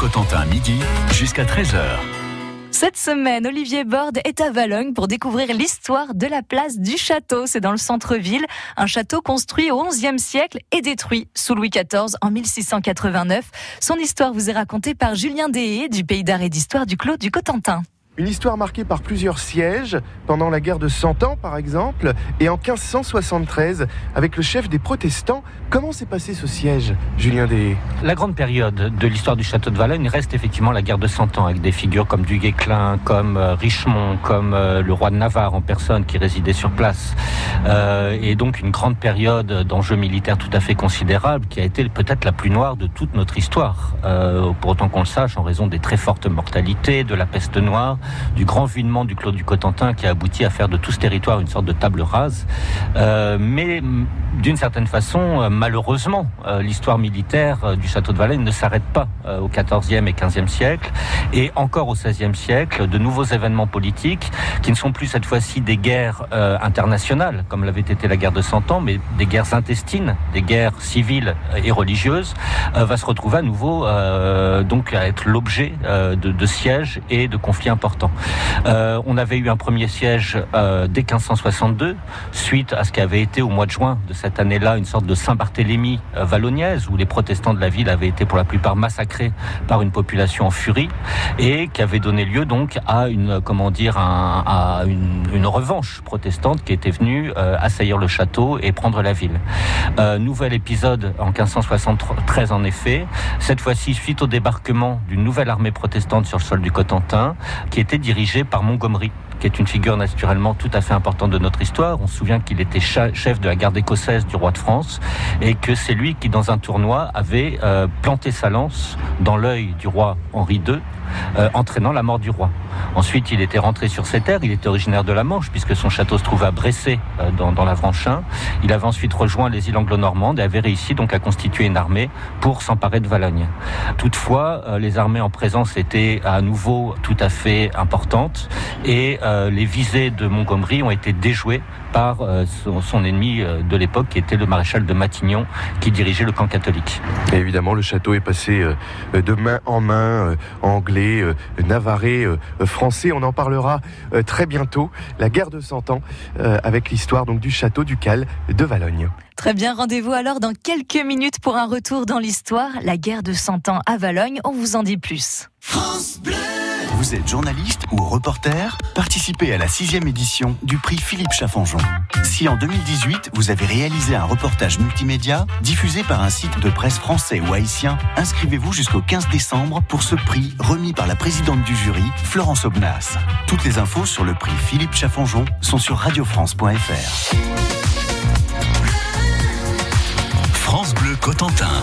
Cotentin, midi jusqu'à 13h. Cette semaine, Olivier Borde est à Valogne pour découvrir l'histoire de la place du château. C'est dans le centre-ville, un château construit au XIe siècle et détruit sous Louis XIV en 1689. Son histoire vous est racontée par Julien Deshayes du Pays d'art et d'histoire du Clos du Cotentin. Une histoire marquée par plusieurs sièges, pendant la guerre de Cent Ans par exemple, et en 1573 avec le chef des protestants. Comment s'est passé ce siège, Julien Des? La grande période de l'histoire du château de Valogne reste effectivement la guerre de Cent Ans, avec des figures comme du Guesclin, comme euh, Richemont, comme euh, le roi de Navarre en personne qui résidait sur place. Euh, et donc une grande période d'enjeux militaires tout à fait considérable qui a été peut-être la plus noire de toute notre histoire. pour autant qu'on le sache, en raison des très fortes mortalités, de la peste noire, du grand videment du Clos du Cotentin qui a abouti à faire de tout ce territoire une sorte de table rase. Euh, mais d'une certaine façon, euh, malheureusement, euh, l'histoire militaire du château de Valais ne s'arrête pas au XIVe et XVe siècle. Et encore au XVIe siècle, de nouveaux événements politiques qui ne sont plus cette fois-ci des guerres internationales, comme l'avait été la guerre de Cent Ans, mais des guerres intestines, des guerres civiles et religieuses, va se retrouver à nouveau donc à être l'objet de sièges et de conflits importants. Euh, on avait eu un premier siège euh, dès 1562, suite à ce qui avait été au mois de juin de cette année-là une sorte de Saint-Barthélemy euh, vallonnaise, où les protestants de la ville avaient été pour la plupart massacrés par une population en furie, et qui avait donné lieu donc à une, comment dire, à une, revanche protestante qui était venue assaillir le château et prendre la ville. nouvel épisode en 1573 en effet, cette fois-ci suite au débarquement d'une nouvelle armée protestante sur le sol du Cotentin, qui était dirigé par Montgomery qui est une figure naturellement tout à fait importante de notre histoire. On se souvient qu'il était chef de la garde écossaise du roi de France et que c'est lui qui, dans un tournoi, avait euh, planté sa lance dans l'œil du roi Henri II, euh, entraînant la mort du roi. Ensuite, il était rentré sur ses terres. Il était originaire de la Manche, puisque son château se trouve à Bressé, euh, dans, dans, la Vranchin. Il avait ensuite rejoint les îles anglo-normandes et avait réussi donc à constituer une armée pour s'emparer de Valogne. Toutefois, euh, les armées en présence étaient à nouveau tout à fait importantes et euh, les visées de Montgomery ont été déjouées par son, ennemi de l'époque, qui était le maréchal de Matignon, qui dirigeait le camp catholique. Et évidemment, le château est passé de main en main, anglais, navarrais, français. On en parlera euh, très bientôt. La guerre de Cent Ans euh, avec l'histoire donc du château du Cal de Valogne. Très bien, rendez-vous alors dans quelques minutes pour un retour dans l'histoire. La guerre de Cent Ans à Valogne, on vous en dit plus. France Bleu vous êtes journaliste ou reporter Participez à la sixième édition du prix Philippe Chaffanjon. Si en 2018, vous avez réalisé un reportage multimédia diffusé par un site de presse français ou haïtien, inscrivez-vous jusqu'au 15 décembre pour ce prix remis par la présidente du jury, Florence Obnas. Toutes les infos sur le prix Philippe Chaffanjon sont sur radiofrance.fr. France Bleu Cotentin.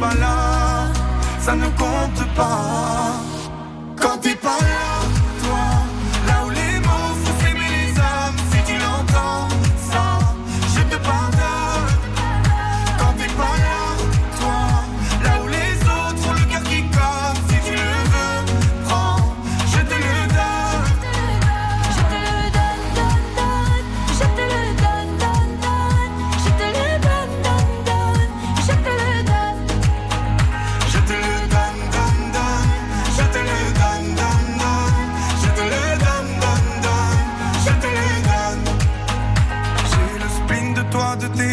pas ça ne compte pas. Quand t'es pas là.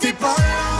Quand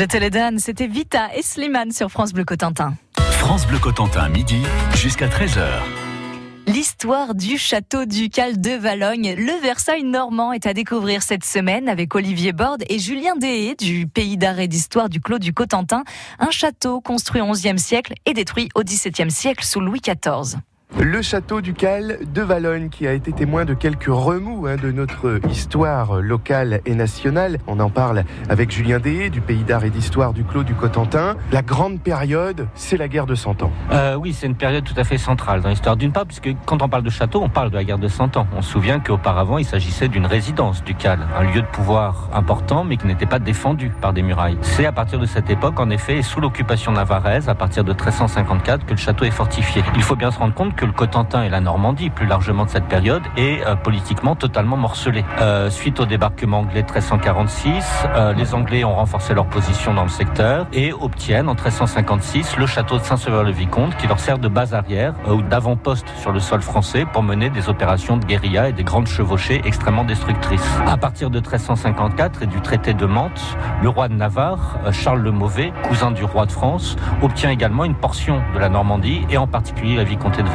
J'étais c'était Vita et Slimane sur France Bleu Cotentin. France Bleu Cotentin, midi jusqu'à 13h. L'histoire du château ducal de Valogne, le Versailles normand, est à découvrir cette semaine avec Olivier Borde et Julien Deshé du pays d'art et d'histoire du Clos du Cotentin. Un château construit au XIe siècle et détruit au XVIIe siècle sous Louis XIV. Le château ducal de Valogne qui a été témoin de quelques remous hein, de notre histoire locale et nationale. On en parle avec Julien Deshé du pays d'art et d'histoire du Clos du Cotentin. La grande période, c'est la guerre de Cent Ans. Euh, oui, c'est une période tout à fait centrale dans l'histoire d'une part, puisque quand on parle de château, on parle de la guerre de Cent Ans. On se souvient qu'auparavant, il s'agissait d'une résidence ducale, un lieu de pouvoir important, mais qui n'était pas défendu par des murailles. C'est à partir de cette époque, en effet, sous l'occupation navarraise, à partir de 1354, que le château est fortifié. Il faut bien se rendre compte que le Cotentin et la Normandie, plus largement de cette période, est euh, politiquement totalement morcelé. Euh, suite au débarquement anglais de 1346, euh, les Anglais ont renforcé leur position dans le secteur et obtiennent en 1356 le château de Saint-Sever-le-Vicomte qui leur sert de base arrière ou d'avant-poste sur le sol français pour mener des opérations de guérilla et des grandes chevauchées extrêmement destructrices. À partir de 1354 et du traité de Mantes, le roi de Navarre, Charles le Mauvais, cousin du roi de France, obtient également une portion de la Normandie et en particulier la vicomté de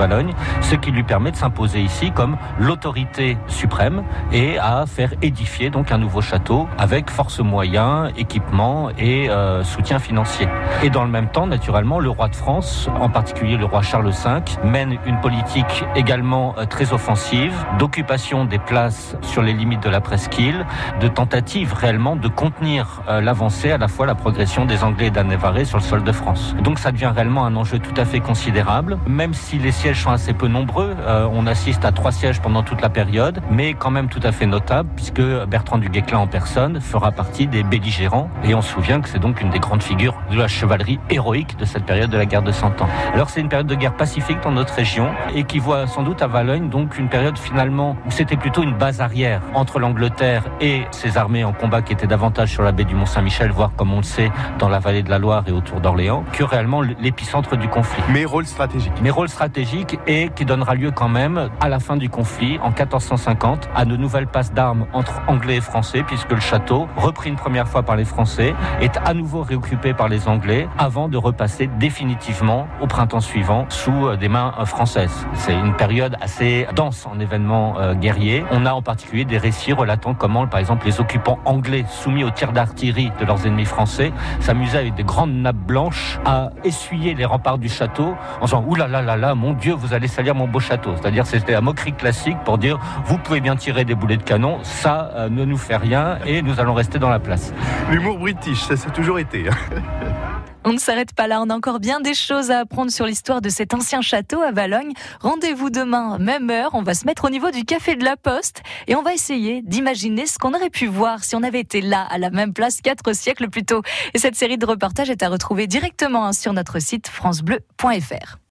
Ce qui lui permet de s'imposer ici comme l'autorité suprême et à faire édifier donc un nouveau château avec force moyens, équipement et euh, soutien financier. Et dans le même temps, naturellement, le roi de France, en particulier le roi Charles V, mène une politique également euh, très offensive d'occupation des places sur les limites de la presqu'île, de tentative réellement de contenir euh, l'avancée, à la fois la progression des Anglais et d'Annevaré sur le sol de France. Donc ça devient réellement un enjeu tout à fait considérable, même si les sièges sont assez peu nombreux. Euh, on assiste à trois sièges pendant toute la période, mais quand même tout à fait notable, puisque Bertrand du Guesclin en personne fera partie des belligérants. Et on se souvient que c'est donc une des grandes figures de la chevalerie héroïque de cette période de la guerre de Cent Ans. Alors c'est une période de guerre pacifique dans notre région et qui voit sans doute à Valogne donc une période finalement où c'était plutôt une base arrière entre l'Angleterre et ses armées en combat qui étaient davantage sur la baie du Mont-Saint-Michel, voire comme on le sait dans la vallée de la Loire et autour d'Orléans, que réellement l'épicentre du conflit. Mais rôle stratégique. Mais rôle stratégique et qui donnera lieu quand même, à la fin du conflit, en 1450, à de nouvelles passes d'armes entre Anglais et Français, puisque le château, repris une première fois par les Français, est à nouveau réoccupé par les Anglais, avant de repasser définitivement au printemps suivant sous euh, des mains euh, françaises. C'est une période assez dense en événements euh, guerriers. On a en particulier des récits relatant comment, par exemple, les occupants anglais soumis aux tirs d'artillerie de leurs ennemis français s'amusaient avec des grandes nappes blanches à essuyer les remparts du château en disant « Ouh là là là là, mon Dieu, vous allez salir mon beau château. C'est-à-dire c'était la moquerie classique pour dire vous pouvez bien tirer des boulets de canon, ça euh, ne nous fait rien et nous allons rester dans la place. L'humour british, ça c'est toujours été. Hein. On ne s'arrête pas là, on a encore bien des choses à apprendre sur l'histoire de cet ancien château à Valogne. Rendez-vous demain, même heure, on va se mettre au niveau du café de la Poste et on va essayer d'imaginer ce qu'on aurait pu voir si on avait été là, à la même place, quatre siècles plus tôt. Et cette série de reportages est à retrouver directement hein, sur notre site francebleu.fr.